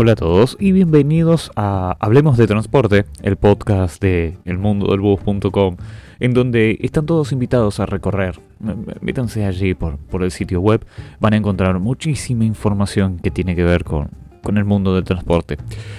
Hola a todos y bienvenidos a Hablemos de Transporte, el podcast de elmundodelbus.com, en donde están todos invitados a recorrer. Métanse allí por, por el sitio web, van a encontrar muchísima información que tiene que ver con, con el mundo del transporte.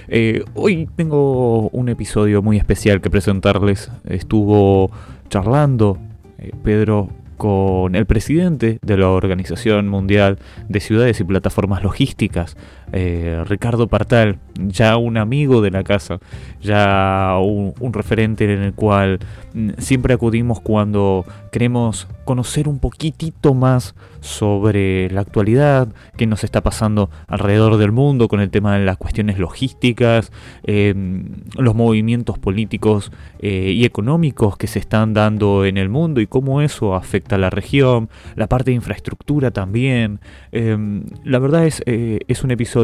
Eh, hoy tengo un episodio muy especial que presentarles. Estuvo charlando eh, Pedro con el presidente de la Organización Mundial de Ciudades y Plataformas Logísticas, eh, Ricardo Partal, ya un amigo de la casa, ya un, referente en el cual mm, siempre acudimos cuando queremos conocer un poquitito más sobre la actualidad, qué nos está pasando alrededor del mundo con el tema de las cuestiones logísticas, em, los movimientos políticos eh, y económicos que se están dando en el mundo y cómo eso afecta a la región, la parte de infraestructura también. La verdad es, eh, es un episodio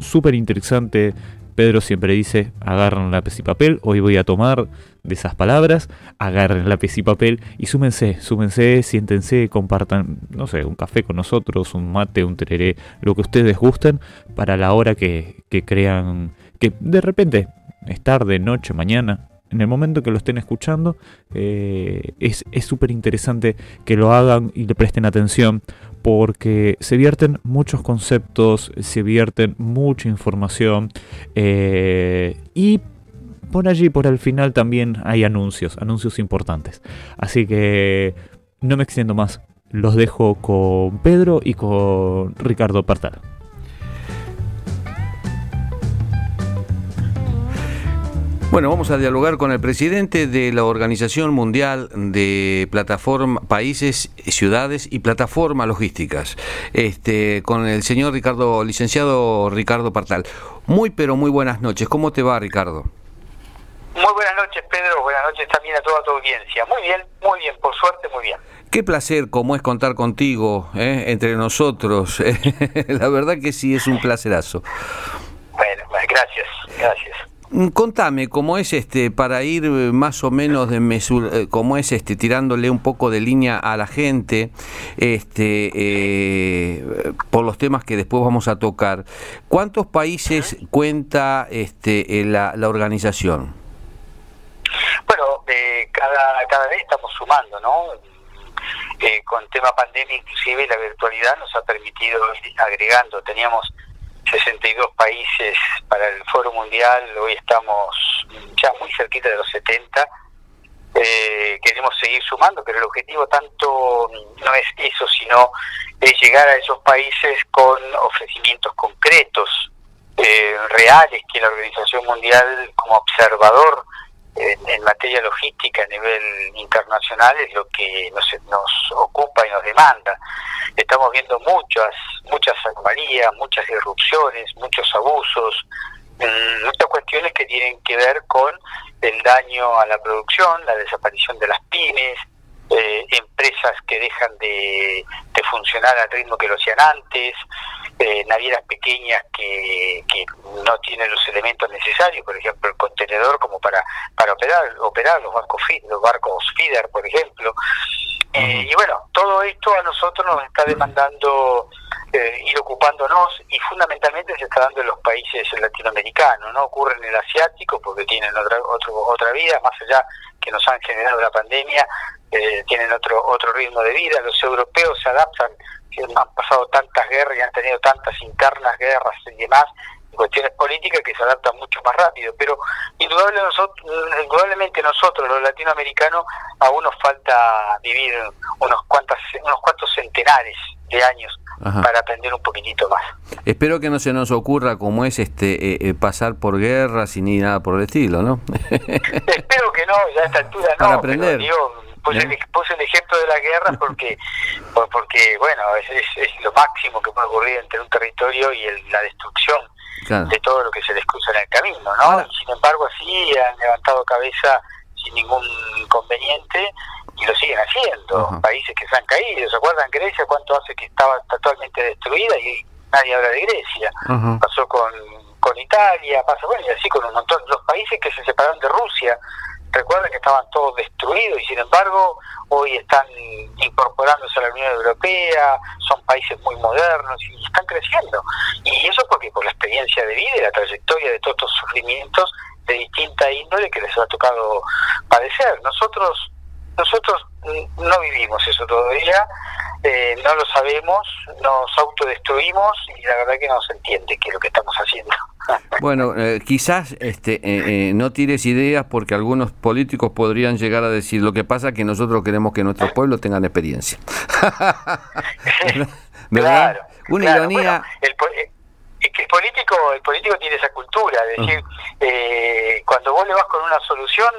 súper interesante. Pedro siempre dice, agarren lápiz y papel, hoy voy a tomar de esas palabras, agarren lápiz y papel y súmense, súmense, siéntense, compartan, no sé, un café con nosotros, un mate, un tereré, lo que ustedes gusten, para la hora que, crean que de repente es tarde, noche, mañana, en el momento que lo estén escuchando, eh, es súper interesante que lo hagan y le presten atención porque se vierten muchos conceptos, se vierten mucha información eh, y por allí, por el final también hay anuncios, anuncios importantes. Así que no me extiendo más, los dejo con Pedro y con Ricardo Partal. Bueno, vamos a dialogar con el presidente de la Organización Mundial de Plataforma, Países, Ciudades y Plataformas Logísticas, este, con el señor Ricardo, licenciado Ricardo Partal. Muy, pero muy buenas noches. ¿Cómo te va, Ricardo? Muy buenas noches, Pedro. Buenas noches también a toda tu audiencia. Muy bien, muy bien, por suerte, muy bien. Qué placer como es contar contigo, ¿eh? entre nosotros. la verdad que sí, es un placerazo. Bueno, gracias, gracias. Mm, contame cómo es este para ir eh, más o menos de mesura, eh, cómo es este tirándole un poco de línea a la gente, este eh, por los temas que después vamos a tocar. ¿Cuántos países cuenta este la, la organización? Bueno, cada cada vez estamos sumando, ¿no? con tema pandemia inclusive la virtualidad nos ha permitido ir agregando. Teníamos 62 países para el Foro Mundial, hoy estamos ya muy cerquita de los 70. Eh, queremos seguir sumando, pero el objetivo tanto no es eso, sino es llegar a esos países con ofrecimientos concretos, eh, reales, que la Organización Mundial como observador en, materia logística a nivel internacional es lo que nos, nos ocupa y nos demanda. Estamos viendo muchas, muchas anomalías, muchas irrupciones, muchos abusos, mm, muchas cuestiones que tienen que ver con el daño a la producción, la desaparición de las pymes, eh, empresas que dejan de, funcionar al ritmo que lo hacían antes, eh, navieras pequeñas que, que no tienen los elementos necesarios, por ejemplo el contenedor como para, para operar, operar los barcos los barcos feeder, por ejemplo. Eh, y bueno, todo esto a nosotros nos está demandando eh, ir ocupándonos y fundamentalmente se está dando en los países latinoamericanos, no ocurre en el asiático porque tienen otra, otra vida, más allá que nos han generado la pandemia, eh, tienen otro, otro ritmo de vida, los europeos se adaptan, han pasado tantas guerras y han tenido tantas internas guerras y demás, cuestiones políticas que se adaptan mucho más rápido, pero indudable nosotros, indudablemente nosotros, los latinoamericanos, aún nos falta vivir unos, cuantas, unos cuantos centenares de años para aprender un poquitito más. Espero que no se nos ocurra como es este eh, eh, pasar por guerras y ni nada por el estilo, ¿no? Espero que no, ya a esta altura no. Para aprender. Puse, el, el, ejemplo de la guerra porque, porque bueno, es, es, lo máximo que puede ocurrir entre un territorio y la destrucción de todo lo que se les cruza en el camino, ¿no? Sin embargo, así han levantado cabeza sin ningún inconveniente y lo siguen haciendo. Países que se han caído, ¿se acuerdan Grecia cuánto hace que estaba totalmente destruida y nadie habla de Grecia? Pasó con, con Italia, pasó, bueno, y así con un montón. Los países que se separaron de Rusia, Recuerden que estaban todos destruidos y sin embargo hoy están incorporándose a la Unión Europea, son países muy modernos y están creciendo. Y eso porque por la experiencia de vida y la trayectoria de todos estos sufrimientos de distinta índole que les ha tocado padecer. Nosotros nosotros no vivimos eso todavía, eh, no lo sabemos, nos autodestruimos y la verdad que no se entiende qué es lo que estamos haciendo. Bueno, eh, quizás este, eh, no tires ideas porque algunos políticos podrían llegar a decir lo que pasa que nosotros queremos que nuestros pueblos tengan experiencia. ¿Verdad? Una ironía es que el político, el político tiene esa cultura, es decir, eh, cuando vos le vas con una solución,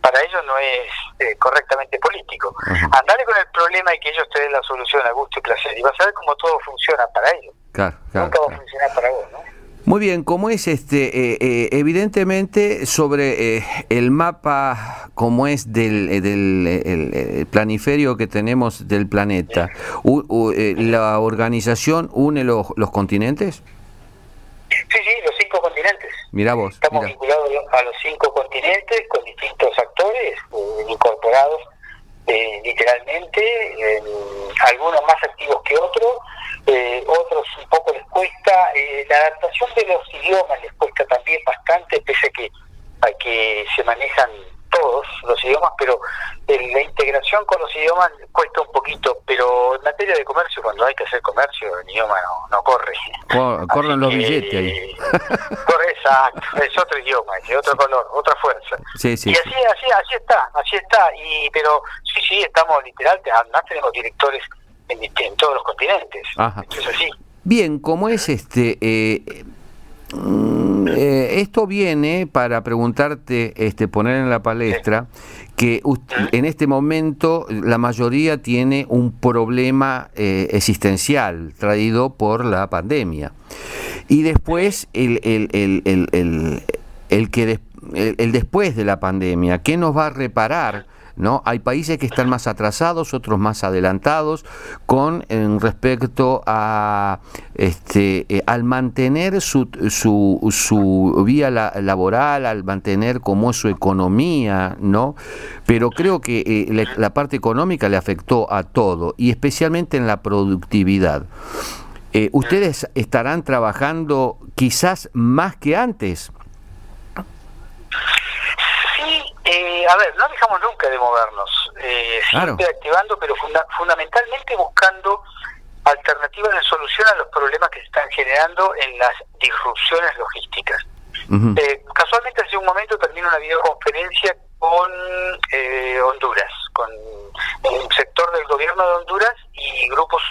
para ellos no es eh, correctamente político. Andale con el problema y que ellos te den la solución a gusto y placer, y vas a ver cómo todo funciona para ellos. Nunca va a funcionar para vos, ¿no? Muy bien, ¿cómo es este? Eh, evidentemente sobre el mapa, como es del, del planiferio que tenemos del planeta, ¿la organización une los, los continentes? Sí, sí, los cinco continentes. Mira vos. Estamos vinculados a los cinco continentes con distintos actores eh, incorporados eh, literalmente, algunos más activos que otros, eh, otros un poco les cuesta. la adaptación de los idiomas les cuesta también bastante, pese a que, a que se manejan todos los idiomas, pero la integración con los idiomas cuesta un poquito, pero en materia de comercio, cuando hay que hacer comercio, el idioma no, corre. corren los billetes ahí. Corre, exacto, es otro idioma, es otro color, otra fuerza. Sí, sí, y así, así, así está, así está, y pero sí, sí, estamos literal, además tenemos directores en, todos los continentes, Ajá. es así. Bien, como es este... Eh, Mm, eh, esto viene para preguntarte, este, poner en la palestra, que en este momento la mayoría tiene un problema eh, existencial traído por la pandemia. Y después el, el, el, el que el después de la pandemia, ¿qué nos va a reparar? ¿No? Hay países que están más atrasados, otros más adelantados, con respecto a este eh, al mantener su, su, su vía laboral, al mantener como es su economía, ¿no? Pero creo que eh, la, parte económica le afectó a todo, y especialmente en la productividad. Eh, ¿Ustedes estarán trabajando quizás más que antes? Eh, a ver, no dejamos nunca de movernos, eh, siempre activando, pero fundamentalmente buscando alternativas de solución a los problemas que se están generando en las disrupciones logísticas. eh, casualmente hace un momento termino una videoconferencia con eh, Honduras, con un sector del gobierno de Honduras y grupos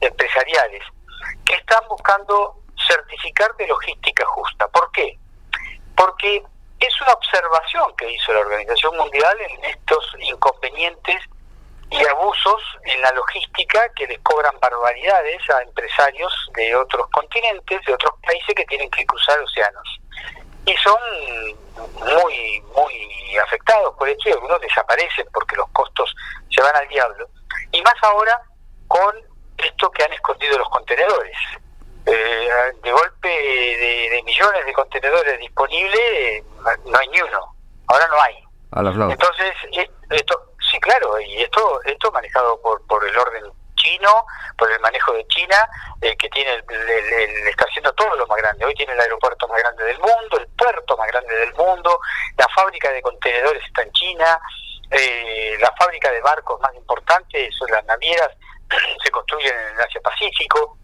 empresariales que están buscando certificar de logística justa. ¿Por qué? Porque es una observación que hizo la Organización Mundial en estos inconvenientes y abusos en la logística que les cobran barbaridades a empresarios de otros continentes, de otros países que tienen que cruzar océanos. Y son muy, muy afectados por esto y algunos desaparecen porque los costos se van al diablo. Y más ahora con esto que han escondido los contenedores. Eh, de golpe de, millones de contenedores disponibles, no hay ni uno. Ahora no hay. Entonces, eh, esto, sí, claro, y esto, esto manejado por, por el orden chino, por el manejo de China, eh, que tiene el, está haciendo todo lo más grande. Hoy tiene el aeropuerto más grande del mundo, el puerto más grande del mundo, la fábrica de contenedores está en China, la fábrica de barcos más importante, son las navieras, se construyen en el Asia Pacífico.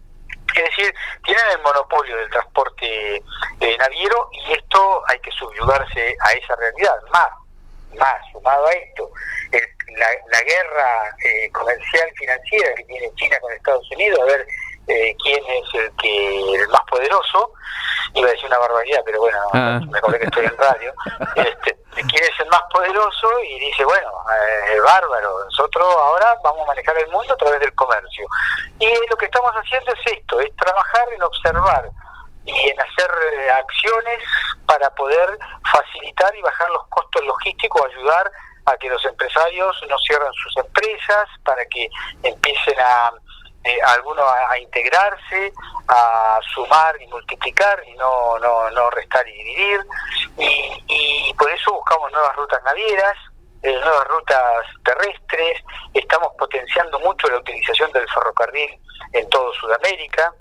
Es decir, tienen el monopolio del transporte eh, naviero y esto hay que subyugarse a esa realidad. Más, más, sumado a esto, la, guerra eh, comercial financiera que tiene China con Estados Unidos, a ver eh, quién es el que el más poderoso, iba a decir una barbaridad, pero bueno, ah. me acordé que estoy en radio, este, quién es el más poderoso y dice, bueno, eh, bárbaro, nosotros ahora vamos a manejar el mundo a través del comercio. Y lo que estamos haciendo es esto, es trabajar en observar y en hacer eh, acciones para poder facilitar y bajar los costos logísticos, ayudar a que los empresarios no cierren sus empresas, para que empiecen a eh, algunos a, integrarse, a sumar y multiplicar y no, no, no restar y dividir. Y, por eso buscamos nuevas rutas navieras, eh, nuevas rutas terrestres, estamos potenciando mucho la utilización del ferrocarril en todo Sudamérica.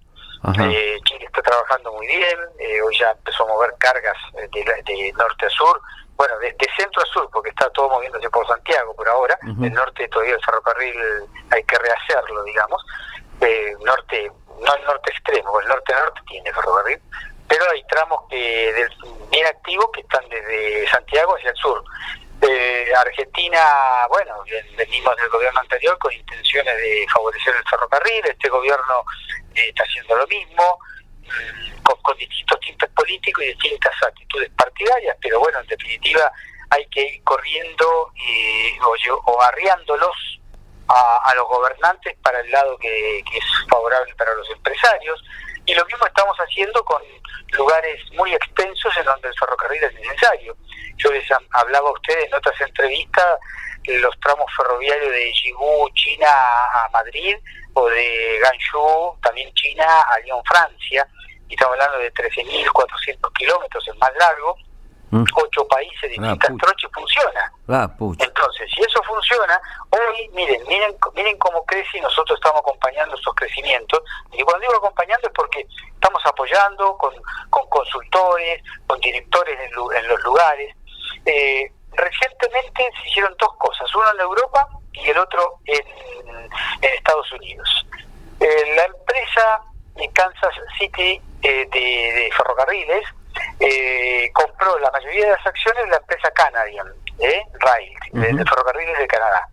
Eh, Chile está trabajando muy bien, hoy ya empezó a mover cargas de, norte a sur, bueno, de, centro a sur, porque está todo moviéndose por Santiago por ahora, el norte todavía el ferrocarril hay que rehacerlo, digamos, eh, norte, no el norte extremo, el norte-norte tiene ferrocarril, pero hay tramos que bien activos que están desde Santiago hacia el sur. Eh, Argentina, bueno, venimos del gobierno anterior con intenciones de favorecer el ferrocarril, este gobierno eh, está haciendo lo mismo, mm, con, distintos tintes políticos y distintas actitudes partidarias, pero bueno, en definitiva hay que ir corriendo y, o, o arriándolos a, los gobernantes para el lado que, es favorable para los empresarios. Y lo mismo estamos haciendo con lugares muy extensos en donde el ferrocarril es necesario. Yo les hablaba a ustedes en otras entrevistas los tramos ferroviarios de Jigú, China, a Madrid, o de Gansu, también China, a Lyon, Francia. Y estamos hablando de 13.400 kilómetros, el más largo, Mm. ocho países, distintas troches, funciona. Entonces, si eso funciona, hoy, miren, miren, miren cómo crece y nosotros estamos acompañando esos crecimientos. Y cuando digo acompañando es porque estamos apoyando con, con consultores, con directores en, los lugares. Eh, recientemente se hicieron dos cosas, uno en Europa y el otro en, Estados Unidos. Eh, la empresa de Kansas City eh, de ferrocarriles eh, compró la mayoría de las acciones de la empresa Canadian, ¿eh? Rail, de, ferrocarriles de Canadá.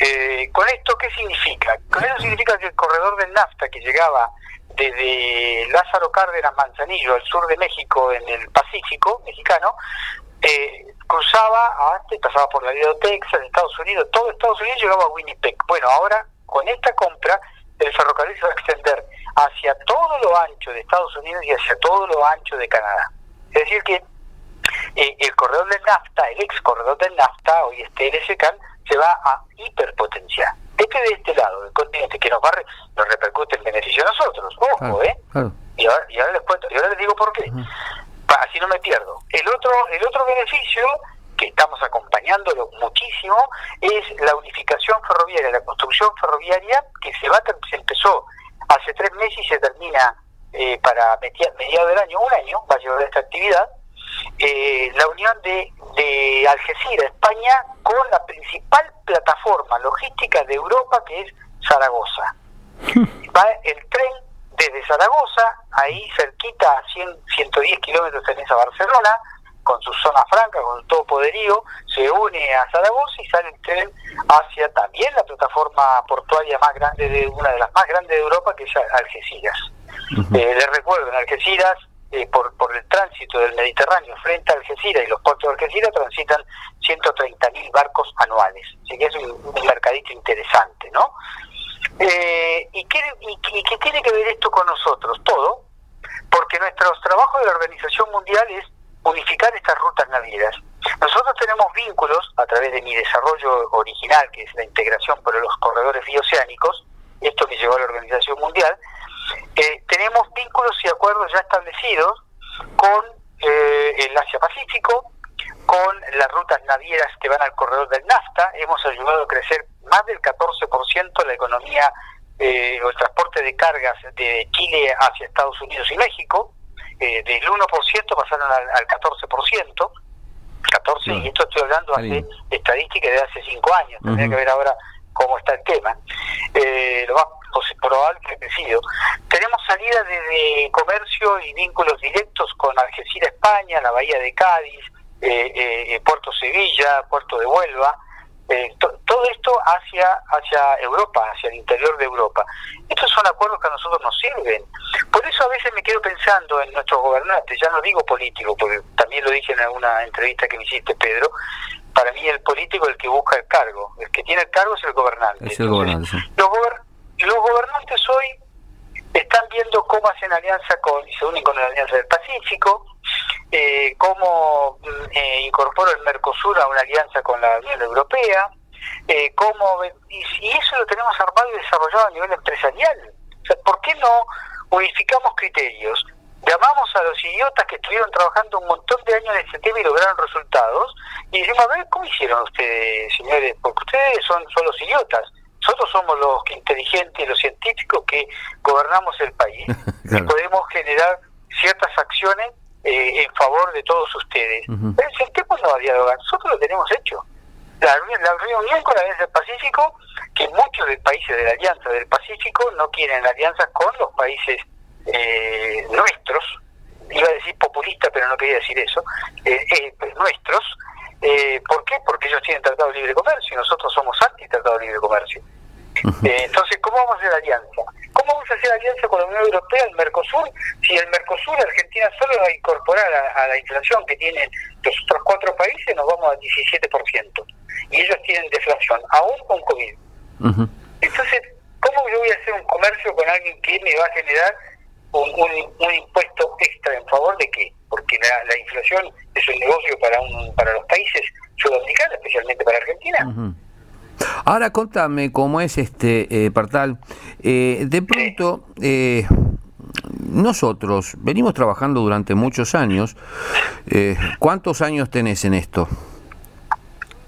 Eh, ¿Con esto qué significa? Con eso significa que el corredor del NAFTA que llegaba desde Lázaro Cárdenas Manzanillo al sur de México en el Pacífico mexicano, eh, cruzaba antes, pasaba por la de Texas, Estados Unidos, todo Estados Unidos llegaba a Winnipeg. Bueno, ahora con esta compra el ferrocarril se va a extender hacia todo lo ancho de Estados Unidos y hacia todo lo ancho de Canadá. Es decir, que eh, el corredor del NAFTA, el ex corredor del NAFTA, hoy este LSCAN, se va a hiperpotenciar. Este de este lado del continente que nos va nos repercute en beneficio a nosotros. Ojo, ¿eh? Y, ahora, y, ahora, les cuento, y ahora les digo por qué. Así no me pierdo. El otro, el otro beneficio que estamos acompañándolo muchísimo es la unificación ferroviaria, la construcción ferroviaria que se va se empezó hace tres meses y se termina eh, para mediados del año, un año va a llevar esta actividad, eh, la unión de, de Algeciras, España, con la principal plataforma logística de Europa que es Zaragoza. Va el tren desde Zaragoza, ahí cerquita a 100, 110 kilómetros tenés a Barcelona, con su zona franca, con todo poderío, se une a Zaragoza y sale el tren hacia también la plataforma portuaria más grande de una de las más grandes de Europa, que es Algeciras. Eh, les recuerdo, en Algeciras, eh, por, por el tránsito del Mediterráneo frente a Algeciras y los puertos de Algeciras transitan 130.000 barcos anuales. Así que es un, mercadito interesante, ¿no? Eh, ¿y, qué, y, qué tiene que ver esto con nosotros? Todo, porque nuestros trabajos de la Organización Mundial es unificar estas rutas navieras. Nosotros tenemos vínculos a través de mi desarrollo original, que es la integración por los corredores bioceánicos, esto me llevó a la Organización Mundial, eh, tenemos vínculos y acuerdos ya establecidos con eh, el Asia-Pacífico, con las rutas navieras que van al corredor del NAFTA, hemos ayudado a crecer más del 14% la economía eh, o el transporte de cargas de Chile hacia Estados Unidos y México, eh, del 1% pasaron al, al 14%, 14, y esto estoy hablando de estadística de hace 5 años, tendría que ver ahora cómo está el tema. Eh, lo más probable que ha crecido. Tenemos salida desde comercio y vínculos directos con Algeciras, España, la Bahía de Cádiz, eh, eh Puerto Sevilla, Puerto de Huelva, eh, todo esto hacia, hacia Europa, hacia el interior de Europa. Estos son acuerdos que a nosotros nos sirven. Por eso a veces me quedo pensando en nuestros gobernantes, ya no digo político, porque también lo dije en alguna entrevista que me hiciste, Pedro, para mí el político es el que busca el cargo, el que tiene el cargo es el gobernante. los, los gobernantes hoy están viendo cómo hacen alianza con, y se unen con la Alianza del Pacífico, eh, cómo mm, eh, incorpora el Mercosur a una alianza con la Unión Europea, eh, cómo, y, y, eso lo tenemos armado y desarrollado a nivel empresarial. ¿por qué no unificamos criterios? Llamamos a los idiotas que estuvieron trabajando un montón de años en este tema y lograron resultados, y decimos, a ver, ¿cómo hicieron ustedes, señores? Porque ustedes son, son los idiotas. Nosotros somos los inteligentes, los científicos que gobernamos el país y podemos generar ciertas acciones eh, en favor de todos ustedes. Pero si el no va a dialogar, nosotros lo tenemos hecho. La, la reunión con la Alianza del Pacífico, que muchos de países de la Alianza del Pacífico no quieren alianzas con los países eh, nuestros, iba a decir populista, pero no quería decir eso, eh, eh, pues nuestros. Eh, ¿Por qué? Porque ellos tienen tratado de libre comercio y nosotros somos anti-tratado de libre comercio. Eh, entonces, ¿cómo vamos a hacer alianza? ¿Cómo vamos a hacer alianza con la Unión Europea, el Mercosur, si el Mercosur, Argentina solo va a incorporar a, la inflación que tienen los otros cuatro países, nos vamos al 17%. Y ellos tienen deflación, aún con COVID. Entonces, ¿cómo yo voy a hacer un comercio con alguien que me va a generar un, un, impuesto extra en favor de qué? Porque la, inflación es un negocio para, un, para los países sudamericanos, especialmente para Argentina. Ahora contame cómo es este eh, Partal. Eh, de pronto, eh, nosotros venimos trabajando durante muchos años. Eh, ¿Cuántos años tenés en esto?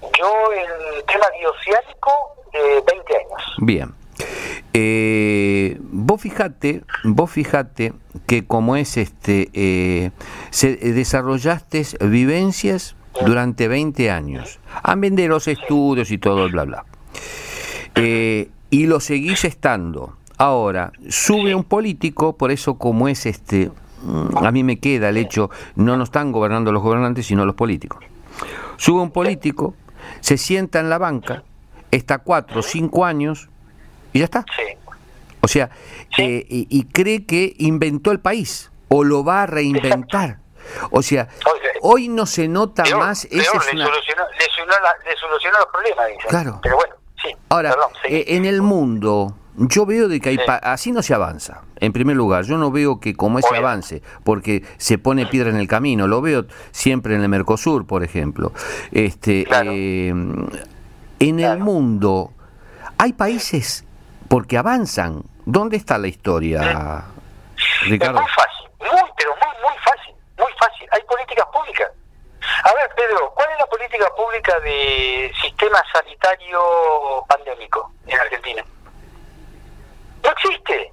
Yo el tema bioceánico, 20 años. Bien. vos fijate, vos fijate que como es este, se, desarrollaste vivencias durante 20 años. Han vendido los estudios y todo, bla, bla. Eh, y lo seguís estando. Ahora, sube un político, por eso como es este, mm, a mí me queda el hecho, no nos están gobernando los gobernantes, sino los políticos. Sube un político, se sienta en la banca, está cuatro, cinco años y ya está. O sea, eh, y, cree que inventó el país o lo va a reinventar. O sea, hoy no se nota más... le, solucionó, los problemas, Claro. Pero bueno, sí. Ahora, eh, en el mundo, yo veo de que hay así no se avanza. En primer lugar, yo no veo que como ese avance, porque se pone piedra en el camino. Lo veo siempre en el Mercosur, por ejemplo. Este, eh, en el mundo hay países porque avanzan. ¿Dónde está la historia, Ricardo? Es muy fácil, muy, pero muy, muy fácil muy fácil, hay políticas públicas. A ver, Pedro, ¿cuál es la política pública de sistema sanitario pandémico en Argentina? No existe.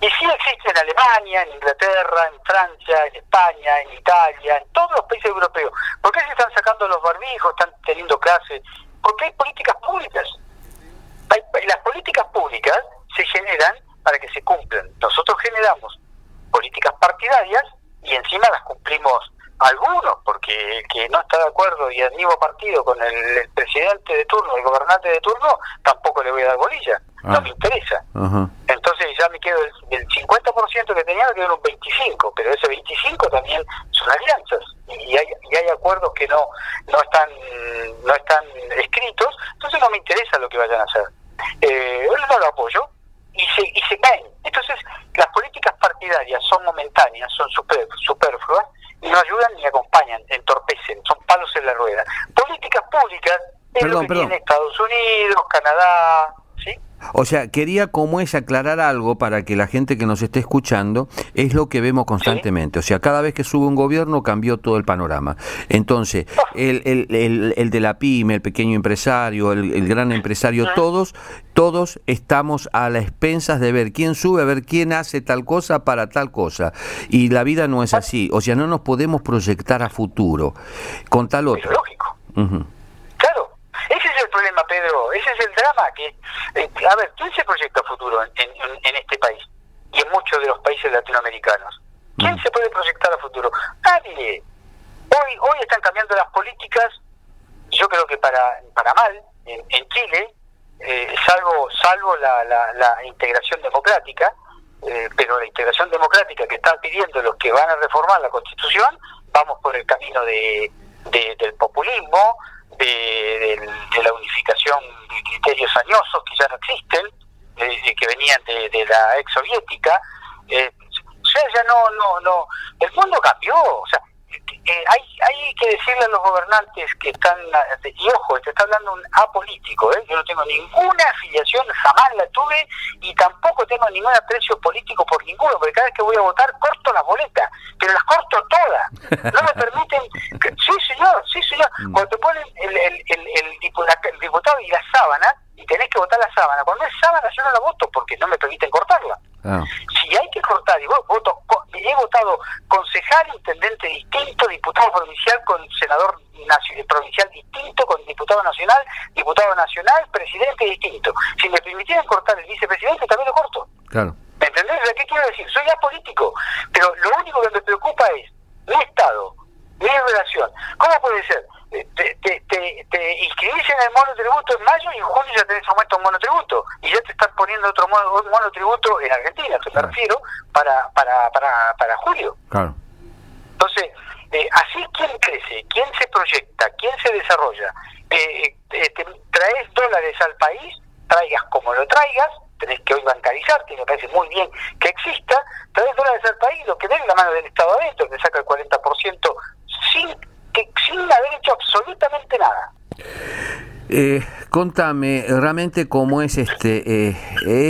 Y sí existe en Alemania, en Inglaterra, en Francia, en España, en Italia, en todos los países europeos. ¿Por qué se están sacando los barbijos, están teniendo clases? Porque hay políticas públicas. las políticas públicas se generan para que se cumplan. Nosotros generamos políticas partidarias y encima las cumplimos algunos, porque el que no está de acuerdo y al mismo partido con el, presidente de turno, el gobernante de turno, tampoco le voy a dar bolilla, no ah. me interesa. Entonces ya me quedo del, 50% que tenía, me quedo en un 25%, pero ese 25% también son alianzas y hay, y hay acuerdos que no, no, están, no están escritos, entonces no me interesa lo que vayan a hacer. Eh, yo no lo apoyo, y se, y se caen. Entonces, las políticas partidarias son momentáneas, son super, superfluas no ayudan ni acompañan, entorpecen, son palos en la rueda. Políticas públicas es lo que tiene Estados Unidos, Canadá. O sea, quería como es aclarar algo para que la gente que nos esté escuchando es lo que vemos constantemente. O sea, cada vez que sube un gobierno cambió todo el panorama. Entonces, el, el, el, de la pyme, el pequeño empresario, el, gran empresario, todos, todos estamos a las expensas de ver quién sube, a ver quién hace tal cosa para tal cosa. Y la vida no es así. O sea, no nos podemos proyectar a futuro con tal otro. Es lógico. Ese es el drama que, eh, a ver, ¿quién se proyecta futuro en, en, este país y en muchos de los países latinoamericanos? ¿Quién se puede proyectar a futuro? Nadie. Hoy, hoy están cambiando las políticas, yo creo que para, para mal, en, Chile, eh, salvo, salvo la, la, integración democrática, eh, pero la integración democrática que están pidiendo los que van a reformar la constitución, vamos por el camino de, del populismo, de, la unificación de criterios añosos que ya no existen, que venían de, la ex soviética. Eh, o sea, ya no, no, no, el mundo cambió, o sea, eh, hay, hay que decirle a los gobernantes que están, y ojo, te está hablando un apolítico, ¿eh? yo no tengo ninguna afiliación, jamás la tuve y tampoco tengo ningún aprecio político por ninguno, porque cada vez que voy a votar corto las boletas, pero las corto todas, no me permiten, sí señor, sí señor, mm. cuando te ponen el, el, el, el, diputado y la sábana, y tenés que votar la sábana, cuando es sábana yo no la voto porque no me permiten cortarla. Ah. Si hay que cortar, y voto, he votado concejal, intendente distinto, diputado provincial con senador provincial distinto, con diputado nacional, diputado nacional, presidente distinto. Si me permitieran cortar el vicepresidente, también lo corto. Claro. ¿Me entendés? ¿Qué quiero decir? Soy apolítico, pero lo único que me preocupa es mi Estado, mi relación. ¿Cómo puede ser? Te, te, te, te, inscribís en el monotributo en mayo y en junio ya tenés aumento un monotributo y ya te están poniendo otro mono, monotributo en Argentina, te refiero, para, para, para, para julio. Claro. Entonces, eh, así quién crece, quién se proyecta, quién se desarrolla. Eh, eh, te traes dólares al país, traigas como lo traigas, tenés que hoy bancarizarte, y me parece muy bien que exista, traes dólares al país, lo que den la mano del Estado adentro, que saca el 40% sin que sin haber hecho absolutamente nada. Eh, contame realmente cómo es este, eh,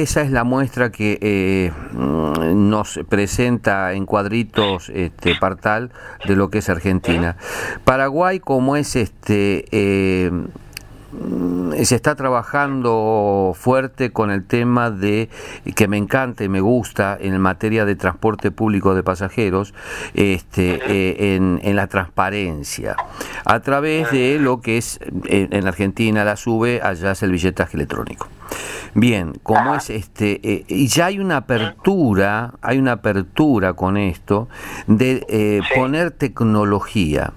esa es la muestra que eh, nos presenta en cuadritos este Partal de lo que es Argentina. Paraguay cómo es este Mm, se está trabajando fuerte con el tema de que me encanta y me gusta en materia de transporte público de pasajeros este, eh, en, la transparencia. A través de lo que es en, Argentina la sube allá es el billetaje electrónico. Bien como es este eh, y ya hay una apertura hay una apertura con esto de eh, poner tecnología.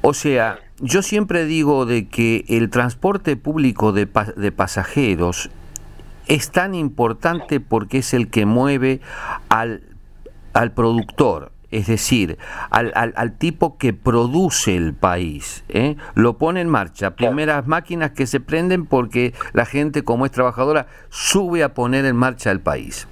O sea yo siempre digo de que el transporte público de, de, pasajeros es tan importante porque es el que mueve al, al productor, es decir, al, al, tipo que produce el país. ¿eh? Lo pone en marcha. Primeras máquinas que se prenden porque la gente, como es trabajadora, sube a poner en marcha el país.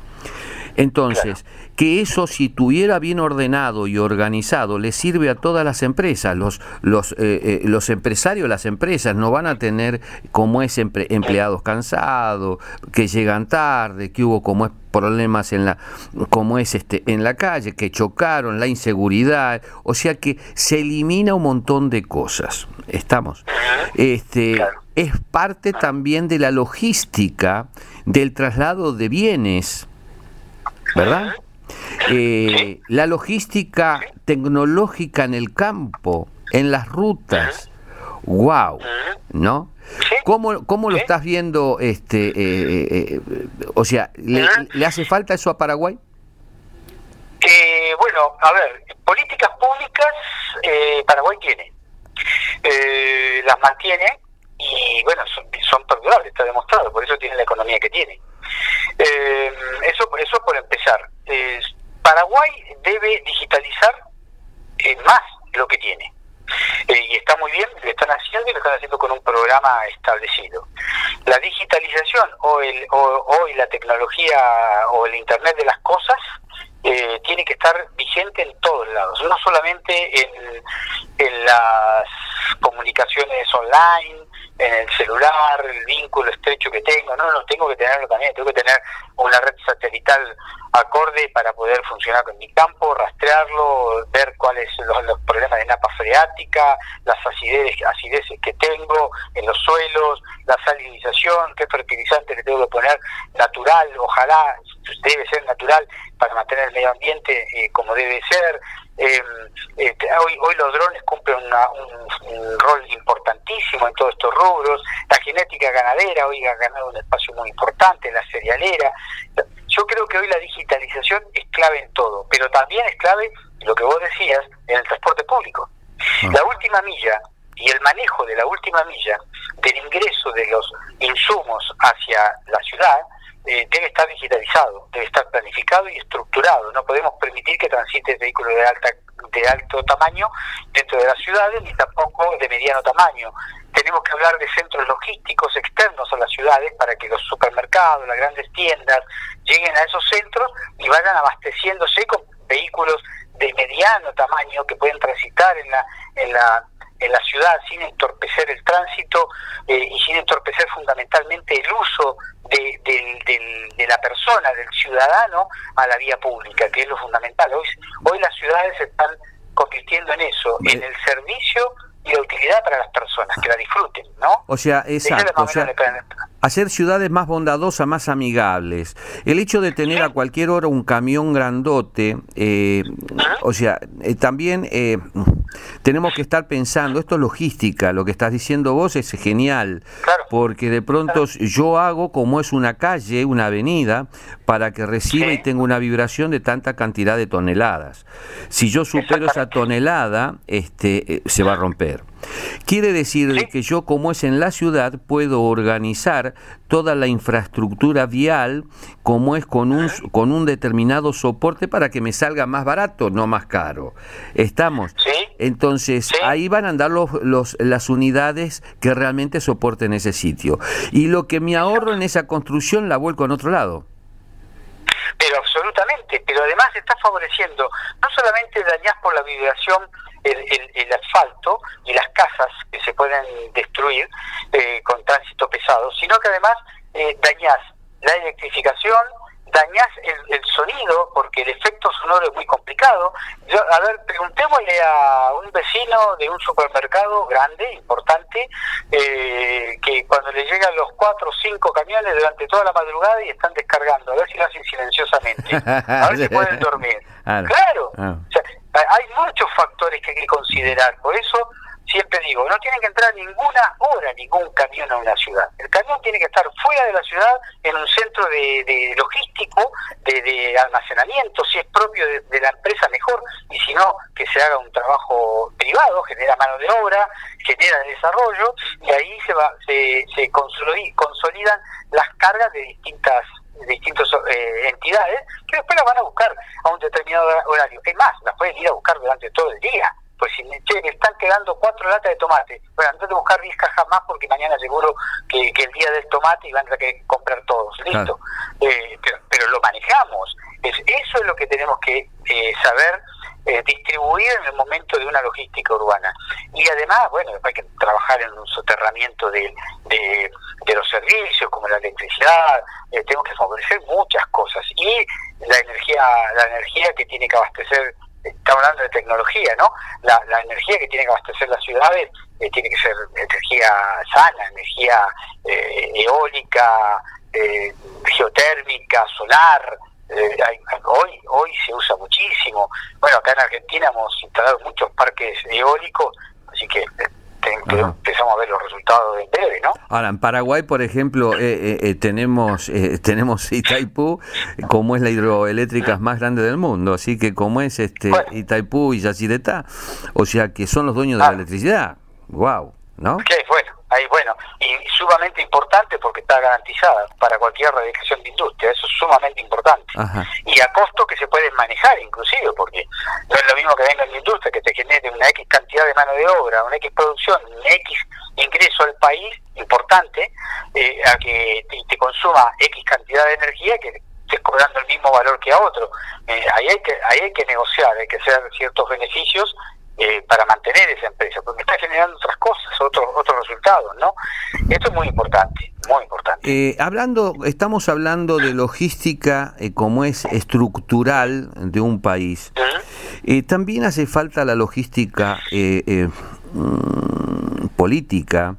Entonces, que eso si tuviera bien ordenado y organizado le sirve a todas las empresas. Los, los, eh, eh, los empresarios, las empresas no van a tener como es empleados cansados, que llegan tarde, que hubo como es problemas en la como es este en la calle que chocaron la inseguridad. O sea que se elimina un montón de cosas. Estamos este es parte también de la logística del traslado de bienes ¿verdad? Eh, la logística tecnológica en el campo, en las rutas, wow, ¿no? ¿Cómo, cómo lo estás viendo? Este, eh, eh, o sea, ¿le, hace falta eso a Paraguay? bueno, a ver, políticas públicas Paraguay tiene, las mantiene y bueno, son, son perdurables, está demostrado, por eso tiene la economía que tiene. Eh, eso, eso por empezar. Paraguay debe digitalizar eh, más lo que tiene. Eh, y está muy bien, lo están haciendo y lo están haciendo con un programa establecido. La digitalización o, el, o, la tecnología o el Internet de las cosas eh, tiene que estar vigente en todos lados, no solamente en, en las comunicaciones online, en el celular, el vínculo estrecho que tengo, no, no, tengo que tenerlo también, tengo que tener una red satelital acorde para poder funcionar con mi campo, rastrearlo, ver cuáles son los, problemas de napa freática, las acideces, acideces que tengo en los suelos, la salinización, qué fertilizante le tengo que poner natural, ojalá debe ser natural para mantener el medio ambiente eh, como debe ser, eh, este, hoy, hoy los drones cumplen un, rol importantísimo en todos estos rubros. La genética ganadera hoy ha ganado un espacio muy importante, la cerealera. Yo creo que hoy la digitalización es clave en todo, pero también es clave, lo que vos decías, en el transporte público. Ah. La última milla y el manejo de la última milla del ingreso de los insumos hacia la ciudad eh, debe estar digitalizado, debe estar planificado y estructurado. No podemos permitir que transite vehículos de alta de alto tamaño dentro de las ciudades ni tampoco de mediano tamaño. Tenemos que hablar de centros logísticos externos a las ciudades para que los supermercados, las grandes tiendas lleguen a esos centros y vayan abasteciéndose con vehículos de mediano tamaño que pueden transitar en la, en la, en la ciudad sin entorpecer el tránsito eh, y sin entorpecer fundamentalmente el uso persona, del ciudadano, a la vía pública, que es lo fundamental. Hoy, hoy las ciudades se están convirtiendo en eso, en el servicio y la utilidad para las personas, que la disfruten, ¿no? O sea, exacto, o sea, hacer ciudades más bondadosas, más amigables. El hecho de tener a cualquier hora un camión grandote, eh, o sea, eh, también eh, tenemos que estar pensando, esto es logística, lo que estás diciendo vos es genial, porque de pronto yo hago como es una calle, una avenida, para que reciba y tenga una vibración de tanta cantidad de toneladas. Si yo supero esa tonelada, este, se va a romper. Quiere decir que yo, como es en la ciudad, puedo organizar toda la infraestructura vial como es con un, con un determinado soporte para que me salga más barato, no más caro. ¿Estamos? Entonces, ahí van a andar los, los, las unidades que realmente soporten ese sitio. Y lo que me ahorro en esa construcción la vuelco en otro lado pero absolutamente, pero además está favoreciendo, no solamente dañás por la vibración el, asfalto y las casas que se pueden destruir eh, con tránsito pesado, sino que además eh, dañás la electrificación, dañás el, sonido, porque el efecto sonoro es muy complicado. Yo, a ver, preguntémosle a un vecino de un supermercado grande, importante, eh, que cuando le llegan los cuatro o cinco camiones durante toda la madrugada y están descargando, a ver si lo hacen silenciosamente, a ver si pueden dormir. Claro, ah. hay muchos factores que hay que considerar, por eso siempre digo, no tiene que entrar ninguna hora ningún camión a una ciudad. El camión tiene que estar fuera de la ciudad, en un centro de, logístico, de, almacenamiento, si es propio de, la empresa mejor, y si no, que se haga un trabajo privado, genera mano de obra, genera desarrollo, y ahí se va, se, se consolidan las cargas de distintas distintas eh, entidades que después las van a buscar a un determinado horario. Es más, las pueden ir a buscar durante todo el día pues si me, che, están quedando cuatro latas de tomate, bueno, antes de buscar 10 cajas más porque mañana seguro que, el día del tomate y van a tener que comprar todos, listo. Eh, pero, lo manejamos. Es, eso es lo que tenemos que eh, saber eh, distribuir en el momento de una logística urbana. Y además, bueno, hay que trabajar en un soterramiento de, de, de los servicios, como la electricidad, tenemos que favorecer muchas cosas. Y la energía, la energía que tiene que abastecer estamos hablando de tecnología, ¿no? La, energía que tiene que abastecer las ciudades eh, tiene que ser energía sana, energía eh, eólica, eh, geotérmica, solar. hoy hoy se usa muchísimo. Bueno, acá en Argentina hemos instalado muchos parques eólicos, así que empezamos a ver los resultados en breve, ¿no? Ahora, en Paraguay, por ejemplo, eh, eh, eh tenemos eh, tenemos Itaipú, como es la hidroeléctrica más grande del mundo, así que como es este Itaipú y Yacyretá, o sea que son los dueños de la ah. electricidad. Wow, ¿no? ¿Qué? Y sumamente importante porque está garantizada para cualquier radicación de industria, eso es sumamente importante. Y a costo que se puede manejar inclusive, porque no es lo mismo que venga en la industria, que te genere una X cantidad de mano de obra, una X producción, un X ingreso al país importante, eh, a que te, consuma X cantidad de energía que estés cobrando el mismo valor que a otro. Eh, ahí, hay que, ahí hay que negociar, hay que hacer ciertos beneficios eh, para mantener esa empresa, porque está generando otras cosas, otros otros resultados, ¿no? Esto es muy importante, muy importante. Eh, hablando, estamos hablando de logística eh, como es estructural de un país. también hace falta la logística mm, política.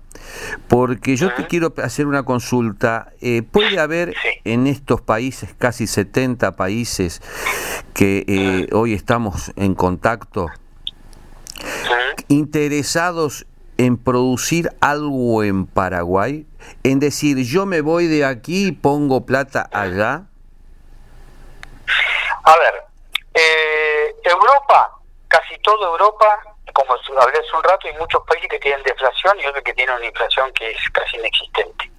Porque yo te quiero hacer una consulta. ¿Puede haber en estos países, casi 70 países, que hoy estamos en contacto, interesados en producir algo en Paraguay? En decir, yo me voy de aquí y pongo plata allá. A ver, eh, Europa, casi toda Europa, como hablé hace un rato, hay muchos países que tienen deflación y otros que tienen una inflación que es casi inexistente.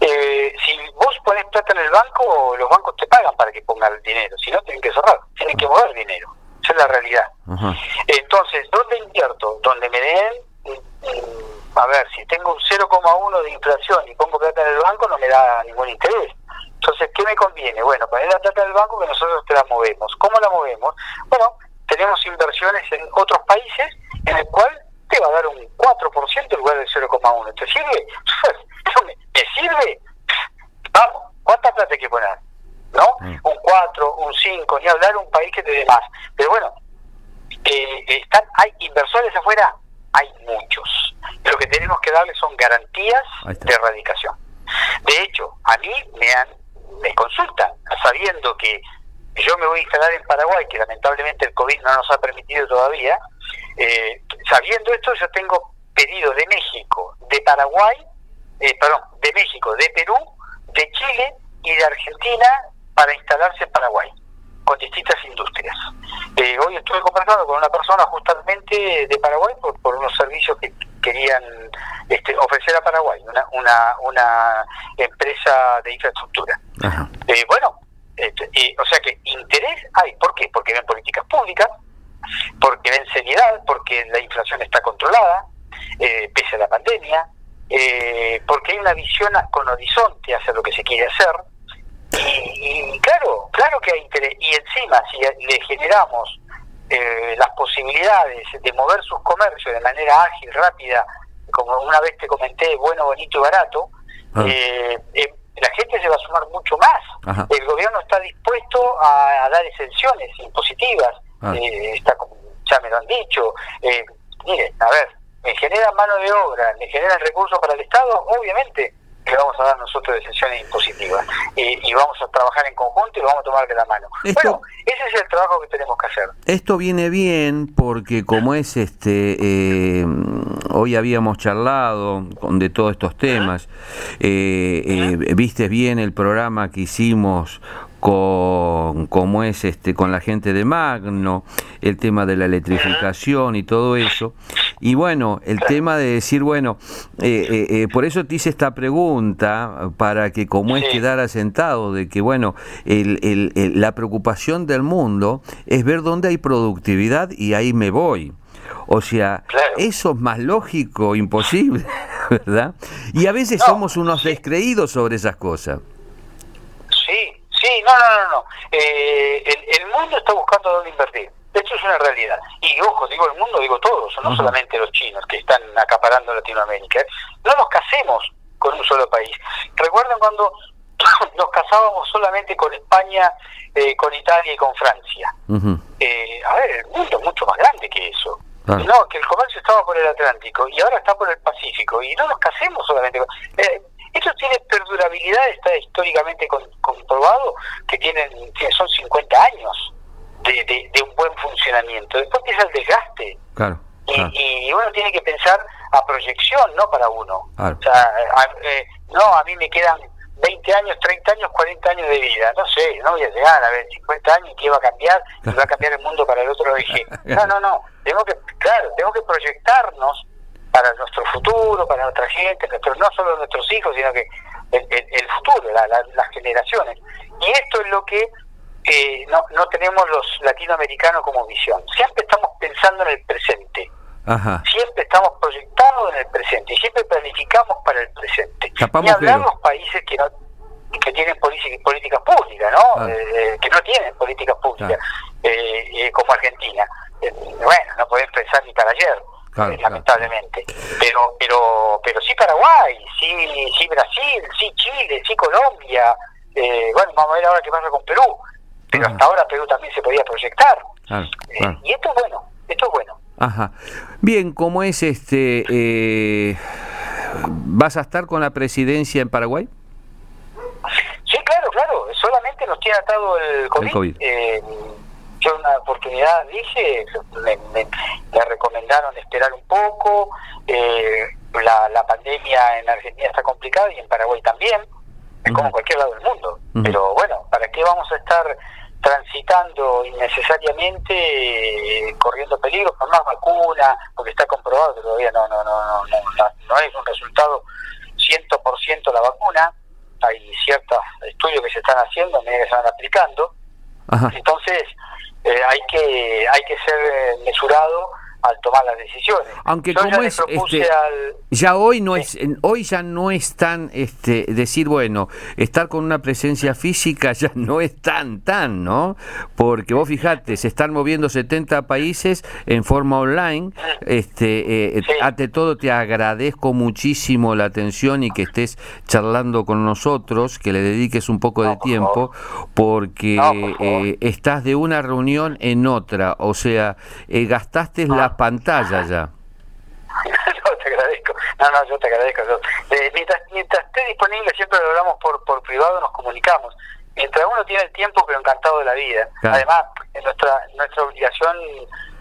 Eh, si vos pones plata en el banco, los bancos te pagan para que pongas el dinero, si no, tienen que cerrar, tienen que mover dinero. Esa es la realidad. Entonces, ¿dónde invierto? Donde me den, mm, a ver, si tengo un 0,1 de inflación y pongo plata en el banco, no me da ningún interés. Entonces, ¿qué me conviene? Bueno, poner la plata en el banco que nosotros te la movemos. ¿Cómo la movemos? Bueno, tenemos inversiones en otros países en el cual te va a dar un 4% en lugar del 0,1. ¿Te sirve? ¿Me sirve? Vamos, ¿cuánta plata hay que poner? ¿No? Mm. Un 4, un 5, ni hablar un país que te dé más. Pero bueno, eh, están, hay inversores afuera, hay muchos. Lo que tenemos que darles son garantías de erradicación. De hecho, a mí me han me consultan, sabiendo que yo me voy a instalar en Paraguay, que lamentablemente el COVID no nos ha permitido todavía, eh, sabiendo esto yo tengo pedido de México, de Paraguay, eh, perdón, de México, de Perú, de Chile y de Argentina para instalarse en Paraguay con distintas industrias. Eh, hoy estuve conversando con una persona justamente de Paraguay por, por unos servicios que querían este, ofrecer a Paraguay, una, una, una empresa de infraestructura. Eh, bueno, este, o sea que interés hay. ¿Por qué? Porque ven políticas públicas, porque ven seriedad, porque la inflación está controlada, eh, pese a la pandemia, eh, porque hay una visión con horizonte hacia lo que se quiere hacer. Y, claro, claro que hay interés. Y encima, si le generamos eh, las posibilidades de mover sus comercios de manera ágil, rápida, como una vez te comenté, bueno, bonito y barato, ah. eh, eh, la gente se va a sumar mucho más. El gobierno está dispuesto a, dar exenciones impositivas, ah. está, ya me lo han dicho. mire, a ver, me generan mano de obra, me generan recursos para el Estado, obviamente le vamos a dar nosotros decisiones impositivas y, vamos a trabajar en conjunto y lo vamos a tomar de la mano. bueno, ese es el trabajo que tenemos que hacer. Esto viene bien porque como es este, eh, hoy habíamos charlado con, de todos estos temas, eh, eh, viste bien el programa que hicimos con como es este con la gente de Magno, el tema de la electrificación y todo eso. Y bueno, el tema de decir, bueno, eh, eh, eh, por eso te hice esta pregunta, para que como es quedar asentado, de que bueno, el, el, la preocupación del mundo es ver dónde hay productividad y ahí me voy. O sea, eso es más lógico, imposible, ¿verdad? Y a veces somos unos descreídos sobre esas cosas. Sí, no, no, no, no. Eh, el, mundo está buscando dónde invertir. Esto es una realidad. Y ojo, digo el mundo, digo todos, no solamente los chinos que están acaparando Latinoamérica. No nos casemos con un solo país. Recuerden cuando nos casábamos solamente con España, eh, con Italia y con Francia. Eh, a ver, el mundo es mucho más grande que eso. No, que el comercio estaba por el Atlántico y ahora está por el Pacífico. Y no nos casemos solamente con... Esto tiene perdurabilidad, está históricamente comprobado que tienen son 50 años de, un buen funcionamiento. Después empieza el desgaste. Y, uno tiene que pensar a proyección, no para uno. O sea, eh, no, a mí me quedan 20 años, 30 años, 40 años de vida. No sé, no voy a llegar a ver 50 años y qué va a cambiar, y va a cambiar el mundo para el otro eje. No, no, no. Tengo que, claro, tengo que proyectarnos para nuestro futuro, para nuestra gente, no solo nuestros hijos, sino que el, futuro, las generaciones. Y esto es lo que eh, no, no tenemos los latinoamericanos como visión. Siempre estamos pensando en el presente. Siempre estamos proyectados en el presente y siempre planificamos para el presente. y hablar los países que no que tienen políticas públicas, ¿no? Ah. Eh, eh, que no tienen políticas públicas, como Argentina. bueno, no podés pensar ni para ayer lamentablemente. Pero, pero, pero sí Paraguay, sí, sí Brasil, sí Chile, sí Colombia. Eh, bueno, vamos a ver ahora qué pasa con Perú. Pero hasta ahora Perú también se podía proyectar. Eh, y esto es bueno, esto es bueno. Ajá. Bien, ¿cómo es este? Eh, ¿Vas a estar con la presidencia en Paraguay? Sí, claro, claro. Solamente nos tiene atado el COVID. El COVID yo una oportunidad dije, me, me, recomendaron esperar un poco, eh, la, la pandemia en Argentina está complicada y en Paraguay también, es como en cualquier lado del mundo, pero bueno, ¿para qué vamos a estar transitando innecesariamente, eh, corriendo peligro con más vacuna, porque está comprobado que todavía no, no, no, no, no, no es un resultado 100% la vacuna, hay ciertos estudios que se están haciendo, que se están aplicando, entonces eh, hay que hay que ser eh, mesurado al tomar las decisiones. Aunque como es, este, ya hoy no es, hoy ya no es tan, este, decir bueno, estar con una presencia física ya no es tan, tan, ¿no? Porque vos fijate, se están moviendo 70 países en forma online, este, eh, ante todo te agradezco muchísimo la atención y que estés charlando con nosotros, que le dediques un poco de tiempo, porque eh, estás de una reunión en otra, o sea, eh, gastaste la pantalla ya. no, te agradezco. No, no, yo te agradezco. Eh, mientras, mientras esté disponible, siempre lo hablamos por, por privado, nos comunicamos. Mientras uno tiene el tiempo, pero encantado de la vida. Además, es nuestra, nuestra obligación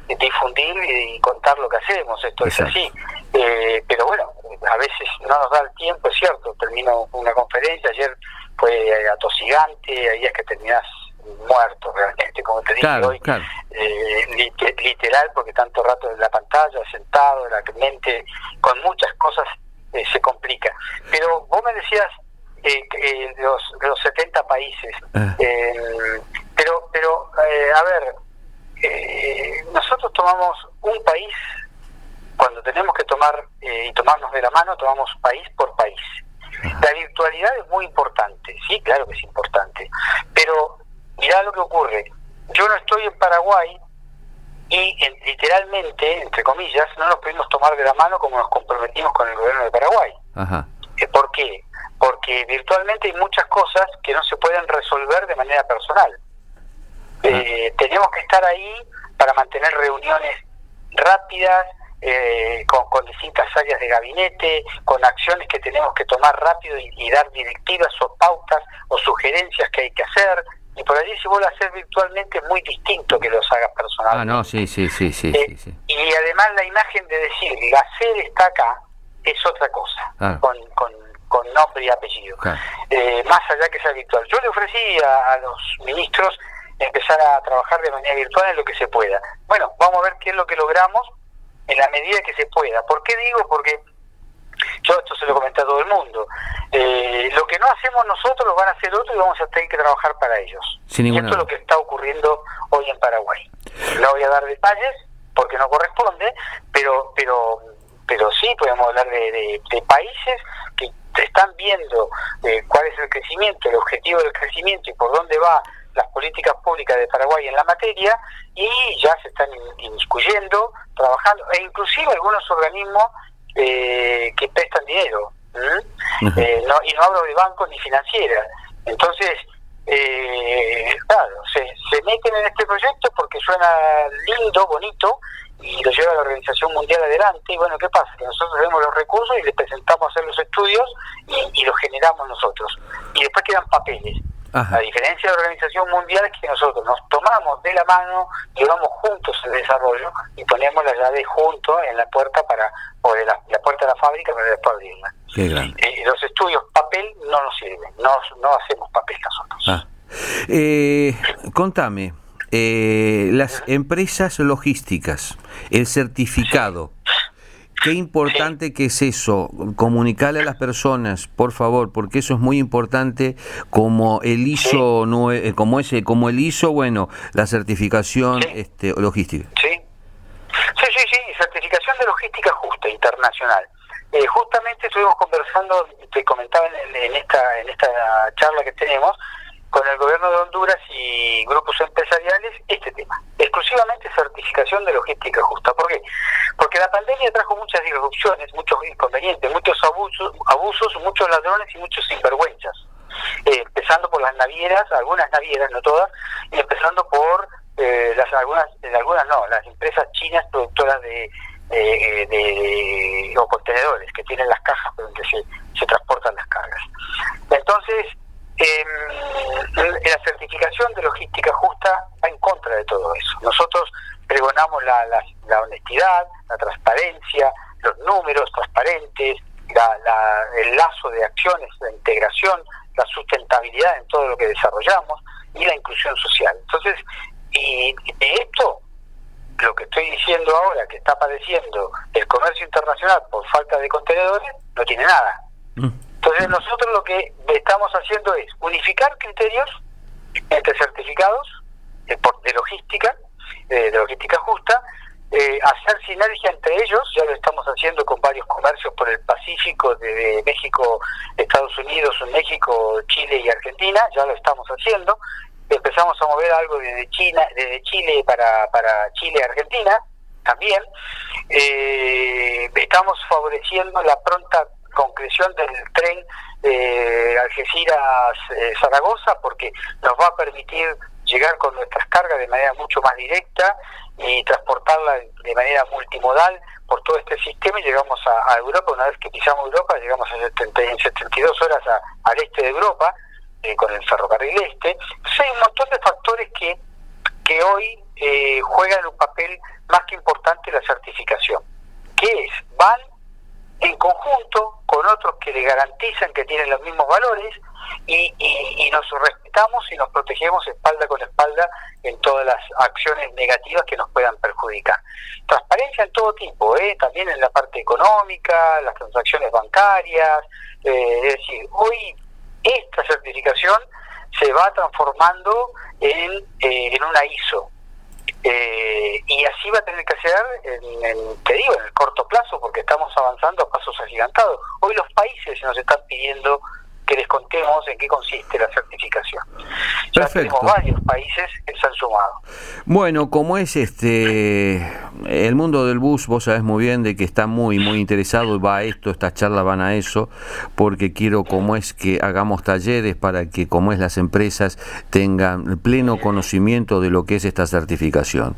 difundir y contar lo que hacemos, esto es así. Eh, pero bueno, a veces no nos da el tiempo, es cierto. Termino una conferencia, ayer fue atosigante, ahí es que terminás muerto realmente, como te dije hoy, eh, literal, porque tanto rato en la pantalla, sentado, la mente, con muchas cosas eh, se complica. Pero vos me decías eh, eh de, los, de los 70 países, ah. pero, pero a ver, nosotros tomamos un país, cuando tenemos que tomar y tomarnos de la mano, tomamos país por país. La virtualidad es muy importante, sí, claro que es importante, pero mirá lo que ocurre. Yo no estoy en Paraguay y literalmente, entre comillas, no nos pudimos tomar de la mano como nos comprometimos con el gobierno de Paraguay. Ajá. Eh, ¿Por qué? Porque virtualmente hay muchas cosas que no se pueden resolver de manera personal. Eh, tenemos que estar ahí para mantener reuniones rápidas, eh, con, distintas áreas de gabinete, con acciones que tenemos que tomar rápido y, dar directivas o pautas o sugerencias que hay que hacer, y por allí si vos lo haces virtualmente es muy distinto que los hagas personalmente. Ah, no, sí, sí, sí, sí, eh, sí, Y además la imagen de decir, la sede está acá, es otra cosa, con, con, con, nombre y apellido, eh, más allá que sea virtual. Yo le ofrecí a, los ministros empezar a trabajar de manera virtual en lo que se pueda. Bueno, vamos a ver qué es lo que logramos en la medida que se pueda. ¿Por qué digo? Porque yo esto se lo comenté a todo el mundo. Eh, lo que no hacemos nosotros lo van a hacer otros y vamos a tener que trabajar para ellos. y esto es lo que está ocurriendo hoy en Paraguay. No voy a dar detalles porque no corresponde, pero pero pero sí podemos hablar de, países que están viendo eh, cuál es el crecimiento, el objetivo del crecimiento y por dónde va las políticas públicas de Paraguay en la materia y ya se están inmiscuyendo, trabajando, e inclusive algunos organismos eh, que prestan dinero. Eh, no, y no hablo de bancos ni financieras. Entonces, eh, claro, se, se meten en este proyecto porque suena lindo, bonito, y lo lleva la Organización Mundial adelante. Y bueno, ¿qué pasa? Que nosotros tenemos los recursos y les presentamos a hacer los estudios y, y los generamos nosotros. Y después quedan papeles. La diferencia de la Organización Mundial es que nosotros nos tomamos de la mano, llevamos juntos el desarrollo y ponemos la llave junto en la puerta para, o de la, puerta de la fábrica para después abrirla. Eh, los estudios papel no nos sirven, no, no hacemos papel nosotros. Ah. Eh, contame, eh, las empresas logísticas, el certificado. Qué importante que es eso, comunicarle a las personas, por favor, porque eso es muy importante como el ISO, eh, como ese, como el ISO, bueno, la certificación este, logística. Sí. sí, sí, sí, certificación de logística justa, internacional. Eh, justamente estuvimos conversando, te comentaba en, esta, en esta charla que tenemos, con el gobierno de Honduras y grupos empresariales este tema, exclusivamente certificación de logística justa. ¿Por qué? Porque la pandemia trajo muchas disrupciones, muchos inconvenientes, muchos abusos, abusos muchos ladrones y muchos sinvergüenzas. Eh, empezando por las navieras, algunas navieras, no todas, y empezando por eh, las algunas, algunas no, las empresas chinas productoras de, de, de, o contenedores que tienen las cajas donde se, se transportan las cargas. Entonces, eh, la certificación de logística justa va en contra de todo eso. Nosotros pregonamos la, honestidad, la transparencia, los números transparentes, la, el lazo de acciones, la integración, la sustentabilidad en todo lo que desarrollamos y la inclusión social. Entonces, y de esto, lo que estoy diciendo ahora, que está padeciendo el comercio internacional por falta de contenedores, no tiene nada. Mm. Entonces nosotros lo que estamos haciendo es unificar criterios entre certificados de, logística, de logística justa, eh, hacer sinergia entre ellos, ya lo estamos haciendo con varios comercios por el Pacífico, desde México, Estados Unidos, México, Chile y Argentina, ya lo estamos haciendo. Empezamos a mover algo desde China, desde Chile para, para Chile Argentina también. Eh, estamos favoreciendo la pronta concreción del tren de Algeciras-Zaragoza eh, porque nos va a permitir llegar con nuestras cargas de manera mucho más directa y transportarla de manera multimodal por todo este sistema y llegamos a, Europa, una vez que pisamos Europa, llegamos a 70, en 72 horas al este de Europa eh, con el ferrocarril este. Entonces hay un montón de factores que, que hoy eh, juegan un papel más que importante la certificación, que es, van en conjunto con otros que le garantizan que tienen los mismos valores y, y, nos respetamos y nos protegemos espalda con espalda en todas las acciones negativas que nos puedan perjudicar. Transparencia en todo tipo, ¿eh? también en la parte económica, las transacciones bancarias, eh, es decir, hoy esta certificación se va transformando en, eh, en una ISO, eh, y así va a tener que ser, en, te digo, en el corto plazo, porque estamos avanzando a pasos agigantados. Hoy los países nos están pidiendo que les contemos en qué consiste la certificación. Ya tenemos varios países que se han sumado. Bueno, como es este el mundo del bus, vos sabés muy bien de que está muy muy interesado y va a esto, estas charlas van a eso, porque quiero como es que hagamos talleres para que como es las empresas tengan pleno conocimiento de lo que es esta certificación.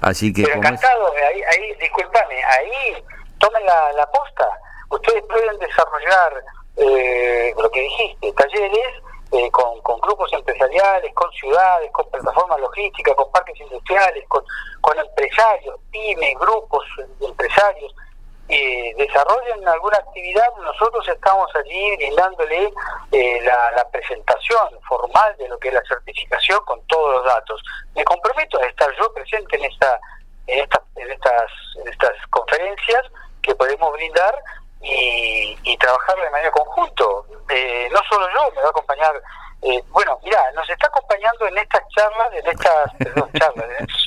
Así que Pero encantado, ahí, ahí discúlpame, ahí tomen la, la posta. Ustedes pueden desarrollar eh, lo que dijiste, talleres eh, con, grupos empresariales, con ciudades, con plataformas logísticas, con parques industriales, con, con empresarios, pymes, grupos empresarios, eh, desarrollen alguna actividad, nosotros estamos allí brindándole eh, la, la, presentación formal de lo que es la certificación con todos los datos. Me comprometo a estar yo presente en esta en, esta, en estas en estas conferencias que podemos brindar y, y trabajar de manera conjunto. Eh, no solo yo, me va a acompañar, eh, bueno, mira, nos está acompañando en estas charlas, en estas perdón, charlas,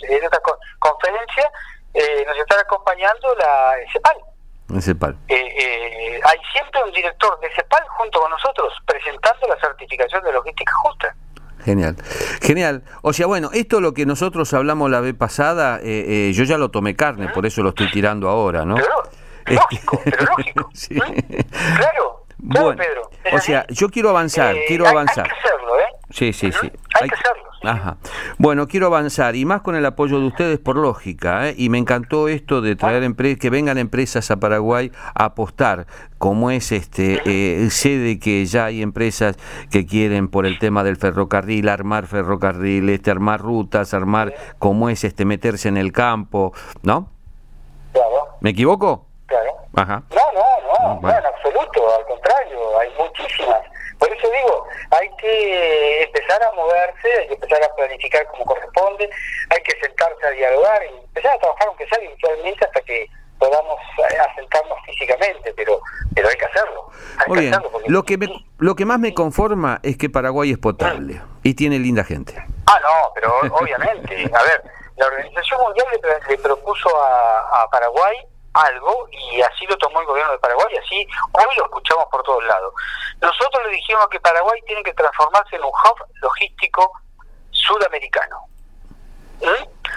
en, esta conferencia, eh, nos está acompañando la CEPAL. CEPAL. hay siempre un director de CEPAL junto con nosotros presentando la certificación de logística justa. Genial, genial. O sea, bueno, esto lo que nosotros hablamos la vez pasada, yo ya lo tomé carne, por eso lo estoy tirando ahora, ¿no? Lógico, pero lógico. sí. Claro, claro, Pedro. O sea, yo quiero avanzar, eh, quiero avanzar. Hay que hacerlo, ¿eh? Sí, sí, sí. Hay, que hacerlo. Ajá. Bueno, quiero avanzar y más con el apoyo de ustedes por lógica. ¿eh? Y me encantó esto de traer empresas, que vengan empresas a Paraguay a apostar. Como es este, eh, sé de que ya hay empresas que quieren por el tema del ferrocarril armar ferrocarril, este, armar rutas, armar, como es este, meterse en el campo, ¿no? ¿Me equivoco? Ajá. No, no, no, no, en absoluto, al contrario, hay muchísimas. Por eso digo, hay que empezar a moverse, hay que empezar a planificar como corresponde, hay que sentarse a dialogar y empezar a trabajar, aunque sea virtualmente, hasta que podamos eh, asentarnos físicamente, pero pero hay que hacerlo. Muy bien. lo que lo que más me conforma es que Paraguay es potable y tiene linda gente. Ah, no, pero obviamente, a ver, la Organización Mundial le, propuso a Paraguay algo y así lo tomó el gobierno de Paraguay, así hoy lo escuchamos por todos lados. Nosotros le dijimos que Paraguay tiene que transformarse en un hub logístico sudamericano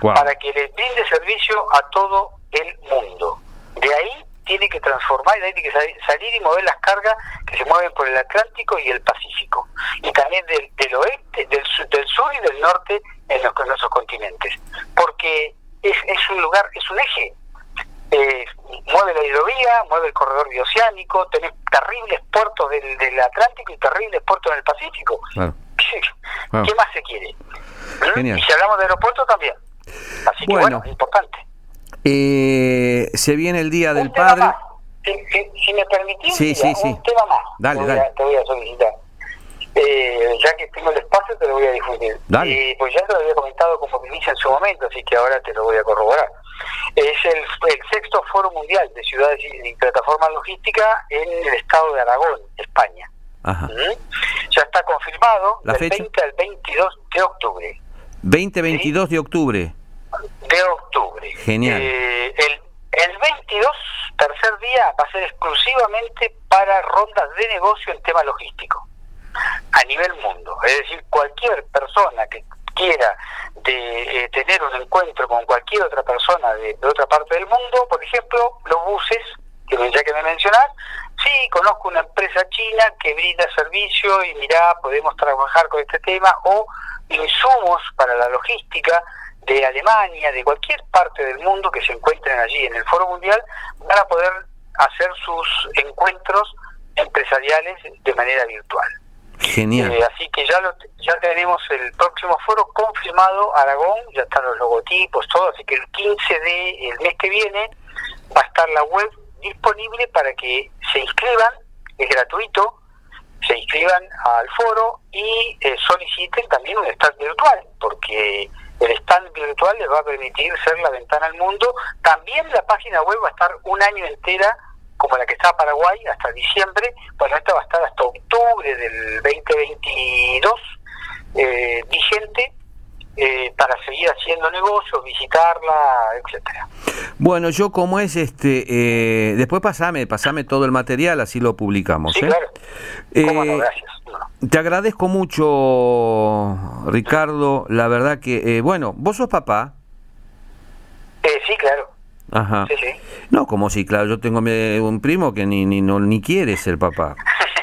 para que le brinde servicio a todo el mundo. De ahí tiene que transformar, de ahí tiene que salir y mover las cargas que se mueven por el Atlántico y el Pacífico, y también del, del oeste, del, del sur y del norte en los, en nuestros continentes, porque es, es un lugar, es un eje eh, mueve la hidrovía, mueve el corredor bioceánico, tenés terribles puertos del, del Atlántico y terribles puertos en el Pacífico. ¿Qué, más se quiere? ¿Mm? Y si hablamos de aeropuertos también. Así que bueno, importante. Eh, se viene el Día del Padre. Si, me permitís, sí, sí, un tema más. Dale, te, voy A, te voy a solicitar. Eh, ya que tengo el espacio, te lo voy a difundir. Dale. Eh, pues ya te lo había comentado como primicia en su momento, así que ahora te lo voy a corroborar es el, sexto foro mundial de ciudades y, plataformas logísticas en el estado de Aragón, España. ¿Mm? Ya está confirmado ¿La del 20 al 22 de octubre. 20-22 de octubre. De octubre. Genial. Eh, el, el 22, tercer día, va a ser exclusivamente para rondas de negocio en tema logístico a nivel mundo. Es decir, cualquier persona que quiera de eh, tener un encuentro con cualquier otra persona de, otra parte del mundo, por ejemplo, los buses, que ya que me mencionás, sí, conozco una empresa china que brinda servicio y mirá, podemos trabajar con este tema, o insumos para la logística de Alemania, de cualquier parte del mundo que se encuentren allí en el Foro Mundial, van a poder hacer sus encuentros empresariales de manera virtual. Genial. Eh, así que ya lo, ya tenemos el próximo foro confirmado, Aragón, ya están los logotipos, todo, así que el 15 de el mes que viene va a estar la web disponible para que se inscriban, es gratuito, se inscriban al foro y eh, soliciten también un stand virtual, porque el stand virtual les va a permitir ser la ventana al mundo. También la página web va a estar un año entera como la que está Paraguay hasta diciembre, bueno, esta va a estar hasta octubre del 2022 eh, vigente eh, para seguir haciendo negocios, visitarla, etcétera. Bueno, yo como es este, eh, después pasame, pasame todo el material, así lo publicamos. Sí, claro. gracias. Te agradezco mucho, Ricardo. La verdad que, bueno, vos sos papá. sí, claro. Ajá. No, como si, claro, yo tengo un primo que ni, ni, no, ni quiere ser papá.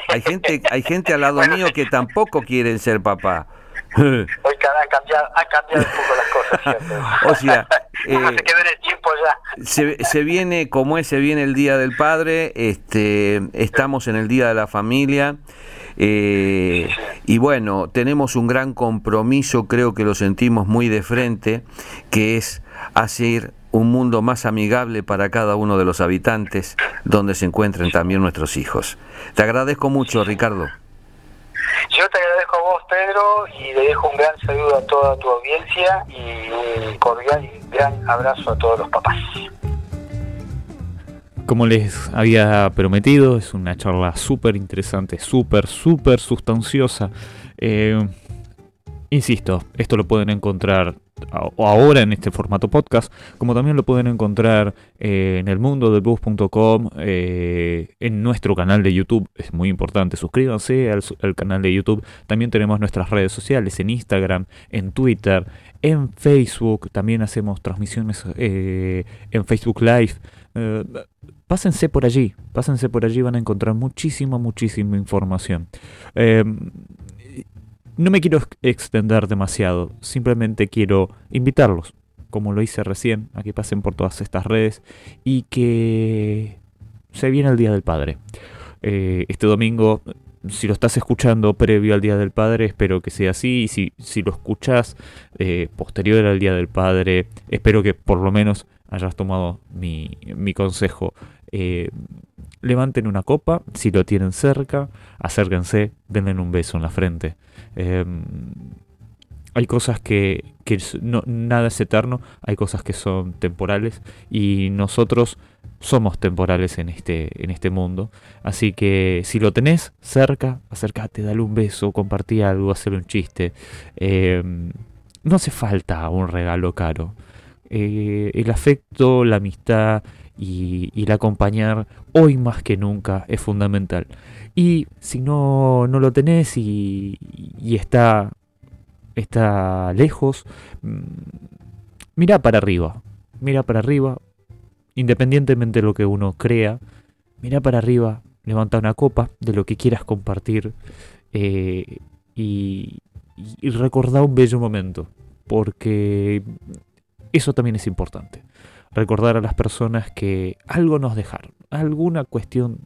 Hay gente, hay gente al lado mío que tampoco quiere ser papá. Hoy han cambiado, han cambiado un poco las cosas, O sea, eh, se el tiempo ya. Se, se, viene, como es, se viene el Día del Padre, este, estamos en el Día de la Familia. Eh, y bueno, tenemos un gran compromiso, creo que lo sentimos muy de frente, que es hacer un mundo más amigable para cada uno de los habitantes, donde se encuentren también nuestros hijos. Te agradezco mucho, Ricardo. Yo te agradezco a vos, Pedro, y le dejo un gran saludo a toda tu audiencia y un cordial y gran abrazo a todos los papás. Como les había prometido, es una charla súper interesante, súper, súper sustanciosa. Eh, insisto, esto lo pueden encontrar ahora en este formato podcast, como también lo pueden encontrar eh, en el mundo eh, en nuestro canal de YouTube, es muy importante, suscríbanse al, canal de YouTube, también tenemos nuestras redes sociales en Instagram, en Twitter, en Facebook, también hacemos transmisiones eh, en Facebook Live. pásense por allí, pásense por allí, van a encontrar muchísima, muchísima información. No me quiero extender demasiado, simplemente quiero invitarlos, como lo hice recién, a que pasen por todas estas redes y que se viene el Día del Padre. Eh, este domingo, si lo estás escuchando previo al Día del Padre, espero que sea así. Y si, si lo escuchas eh, posterior al Día del Padre, espero que por lo menos hayas tomado mi, mi consejo. Eh, levanten una copa, si lo tienen cerca, acérquense, denle un beso en la frente. Em, hay cosas que, no, nada es eterno, hay cosas que son temporales y nosotros somos temporales en este, en este mundo. Así que si lo tenés cerca, acércate, dale un beso, compartí algo, hacer un chiste. Em, no hace falta un regalo caro. Eh, el afecto, la amistad y, el acompañar hoy más que nunca es fundamental. Y si no, no lo tenés y, está, está lejos, mm, mira para arriba, mira para arriba, independientemente de lo que uno crea, mira para arriba, levanta una copa de lo que quieras compartir eh, y, y recordá un bello momento, porque eso también es importante. Recordar a las personas que algo nos dejaron, alguna cuestión,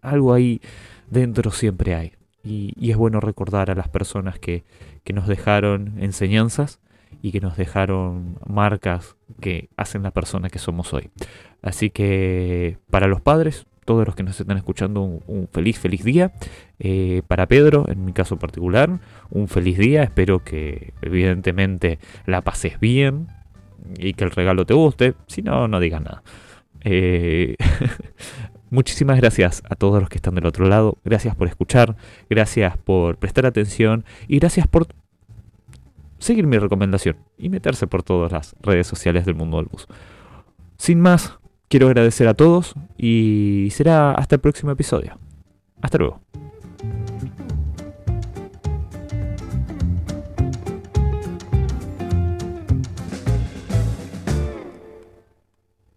algo ahí dentro siempre hay. Y, es bueno recordar a las personas que, que nos dejaron enseñanzas y que nos dejaron marcas que hacen la persona que somos hoy. Así que para los padres, todos los que nos están escuchando, un, feliz, feliz día. Eh, para Pedro, en mi caso particular, un feliz día. Espero que evidentemente la pases bien y que el regalo te guste. Si no, no digas nada. Eh, Muchísimas gracias a todos los que están del otro lado. Gracias por escuchar, gracias por prestar atención y gracias por seguir mi recomendación y meterse por todas las redes sociales del mundo del bus. Sin más, quiero agradecer a todos y será hasta el próximo episodio. Hasta luego.